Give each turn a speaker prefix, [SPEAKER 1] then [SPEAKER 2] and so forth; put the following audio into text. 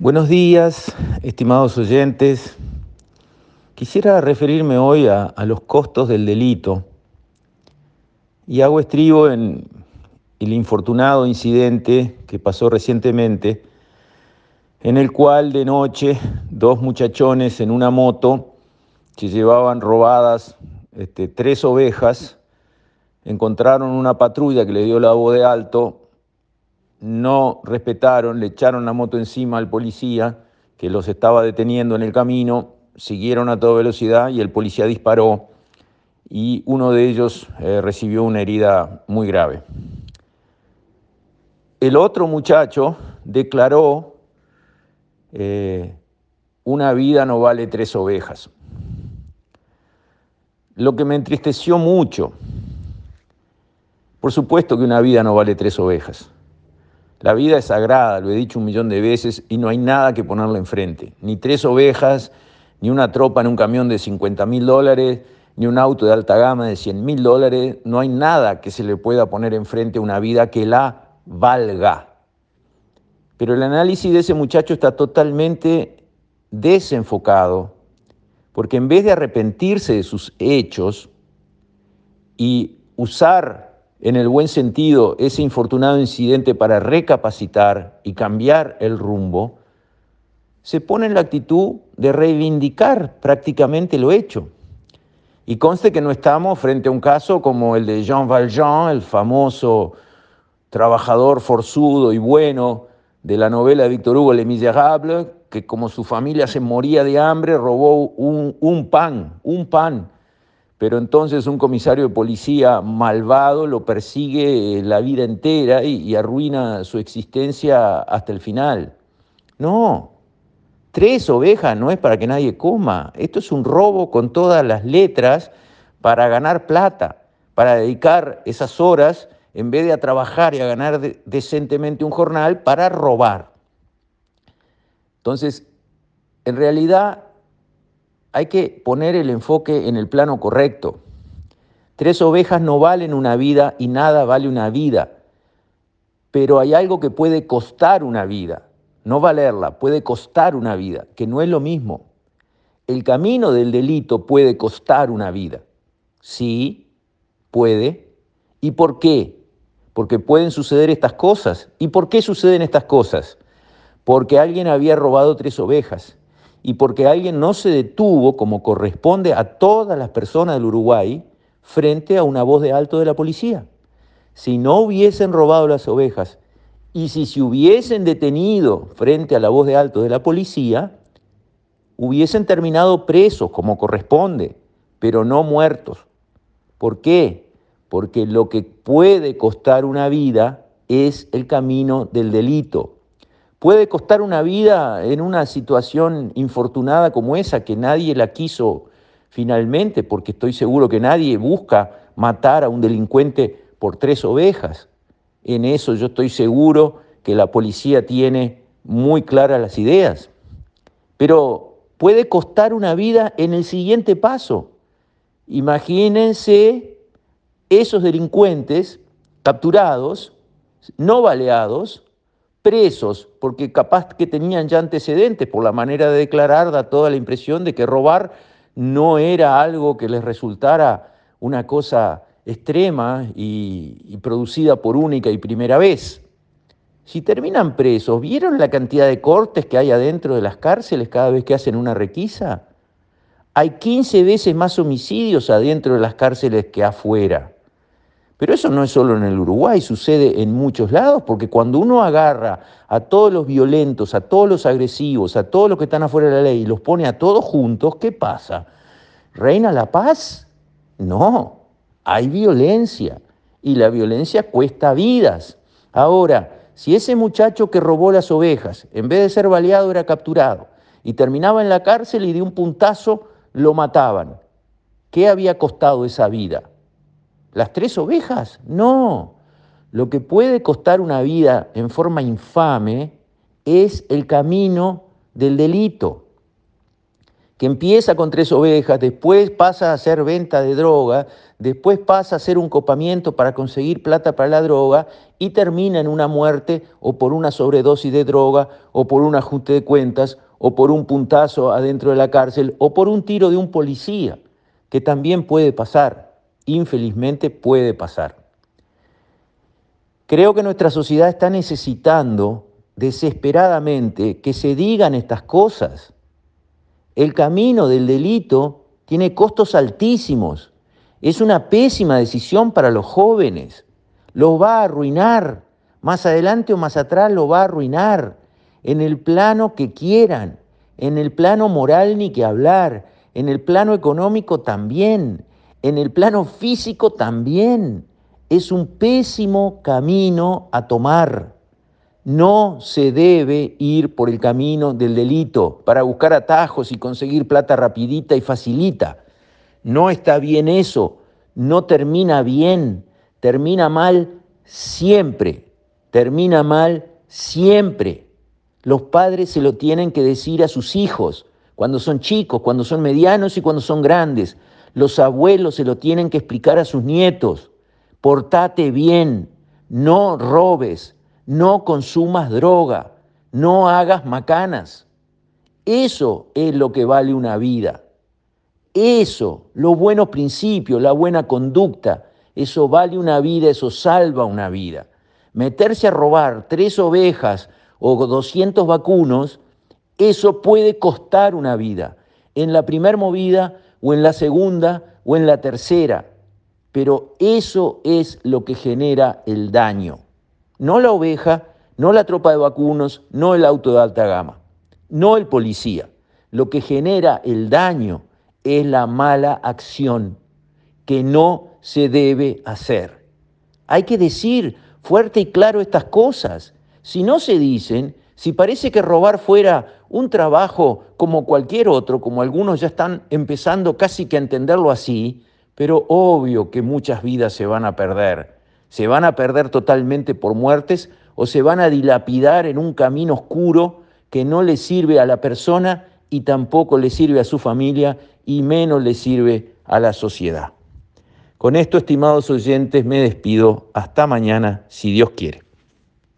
[SPEAKER 1] Buenos días, estimados oyentes. Quisiera referirme hoy a, los costos del delito y hago estribo en el infortunado incidente que pasó recientemente, en el cual de noche dos muchachones en una moto que llevaban robadas este, tres ovejas encontraron una patrulla que le dio la voz de alto no respetaron, le echaron la moto encima al policía que los estaba deteniendo en el camino, siguieron a toda velocidad y el policía disparó y uno de ellos eh, recibió una herida muy grave. El otro muchacho declaró, eh, una vida no vale tres ovejas. Lo que me entristeció mucho, por supuesto que una vida no vale tres ovejas. La vida es sagrada, lo he dicho un millón de veces, y no hay nada que ponerle enfrente. Ni tres ovejas, ni una tropa en un camión de 50 mil dólares, ni un auto de alta gama de 100 mil dólares. No hay nada que se le pueda poner enfrente a una vida que la valga. Pero el análisis de ese muchacho está totalmente desenfocado, porque en vez de arrepentirse de sus hechos y usar en el buen sentido, ese infortunado incidente para recapacitar y cambiar el rumbo, se pone en la actitud de reivindicar prácticamente lo hecho. Y conste que no estamos frente a un caso como el de Jean Valjean, el famoso trabajador forzudo y bueno de la novela de Victor Hugo Le Miserable, que como su familia se moría de hambre, robó un pan, un pan pero entonces un comisario de policía malvado lo persigue eh, la vida entera y, arruina su existencia hasta el final. No, tres ovejas no es para que nadie coma, esto es un robo con todas las letras para ganar plata, para dedicar esas horas, en vez de a trabajar y a ganar decentemente un jornal, para robar. Entonces, en realidad hay que poner el enfoque en el plano correcto. Tres ovejas no valen una vida y nada vale una vida, pero hay algo que puede costar una vida, no valerla, puede costar una vida, que no es lo mismo. El camino del delito puede costar una vida. Sí, puede. ¿Y por qué? Porque pueden suceder estas cosas. ¿Y por qué suceden estas cosas? Porque alguien había robado tres ovejas y porque alguien no se detuvo como corresponde a todas las personas del Uruguay frente a una voz de alto de la policía. Si no hubiesen robado las ovejas y si se hubiesen detenido frente a la voz de alto de la policía, hubiesen terminado presos como corresponde, pero no muertos. ¿Por qué? Porque lo que puede costar una vida es el camino del delito puede costar una vida en una situación infortunada como esa, que nadie la quiso finalmente, porque estoy seguro que nadie busca matar a un delincuente por tres ovejas. En eso yo estoy seguro que la policía tiene muy claras las ideas. Pero puede costar una vida en el siguiente paso. Imagínense esos delincuentes capturados, no baleados, presos, porque capaz que tenían ya antecedentes, por la manera de declarar, da toda la impresión de que robar no era algo que les resultara una cosa extrema y, producida por única y primera vez. Si terminan presos, ¿vieron la cantidad de cortes que hay adentro de las cárceles cada vez que hacen una requisa? Hay 15 veces más homicidios adentro de las cárceles que afuera. Pero eso no es solo en el Uruguay, sucede en muchos lados, porque cuando uno agarra a todos los violentos, a todos los agresivos, a todos los que están afuera de la ley y los pone a todos juntos, ¿qué pasa? ¿Reina la paz? No, hay violencia y la violencia cuesta vidas. Ahora, si ese muchacho que robó las ovejas, en vez de ser baleado, era capturado y terminaba en la cárcel y de un puntazo lo mataban, ¿qué había costado esa vida? ¿Las tres ovejas? No. Lo que puede costar una vida en forma infame es el camino del delito. que empieza con tres ovejas, después pasa a hacer venta de droga, después pasa a hacer un copamiento para conseguir plata para la droga y termina en una muerte o por una sobredosis de droga o por un ajuste de cuentas o por un puntazo adentro de la cárcel o por un tiro de un policía, que también puede pasar, infelizmente puede pasar. Creo que nuestra sociedad está necesitando desesperadamente que se digan estas cosas el camino del delito tiene costos altísimos. Es una pésima decisión para los jóvenes. Los va a arruinar. Más adelante o más atrás lo va a arruinar. En el plano que quieran. En el plano moral ni que hablar. En el plano económico también. En el plano físico también. Es un pésimo camino a tomar. No se debe ir por el camino del delito para buscar atajos y conseguir plata rapidita y facilita. No está bien eso, no termina bien, termina mal siempre, termina mal siempre. Los padres se lo tienen que decir a sus hijos cuando son chicos, cuando son medianos y cuando son grandes. Los abuelos se lo tienen que explicar a sus nietos. Portate bien, no robes, no consumas droga, no hagas macanas. Eso es lo que vale una vida. Eso, los buenos principios, la buena conducta, eso vale una vida, eso salva una vida. Meterse a robar tres ovejas o 200 vacunos, eso puede costar una vida, en la primera movida o en la segunda o en la tercera, pero eso es lo que genera el daño no la oveja, no la tropa de vacunos, no el auto de alta gama, no el policía. Lo que genera el daño es la mala acción que no se debe hacer. Hay que decir fuerte y claro estas cosas. Si no se dicen, si parece que robar fuera un trabajo como cualquier otro, como algunos ya están empezando casi que a entenderlo así, pero obvio que muchas vidas se van a perder se van a perder totalmente por muertes o se van a dilapidar en un camino oscuro que no le sirve a la persona y tampoco le sirve a su familia y menos le sirve a la sociedad. Con esto, estimados oyentes, me despido. Hasta mañana, si Dios quiere.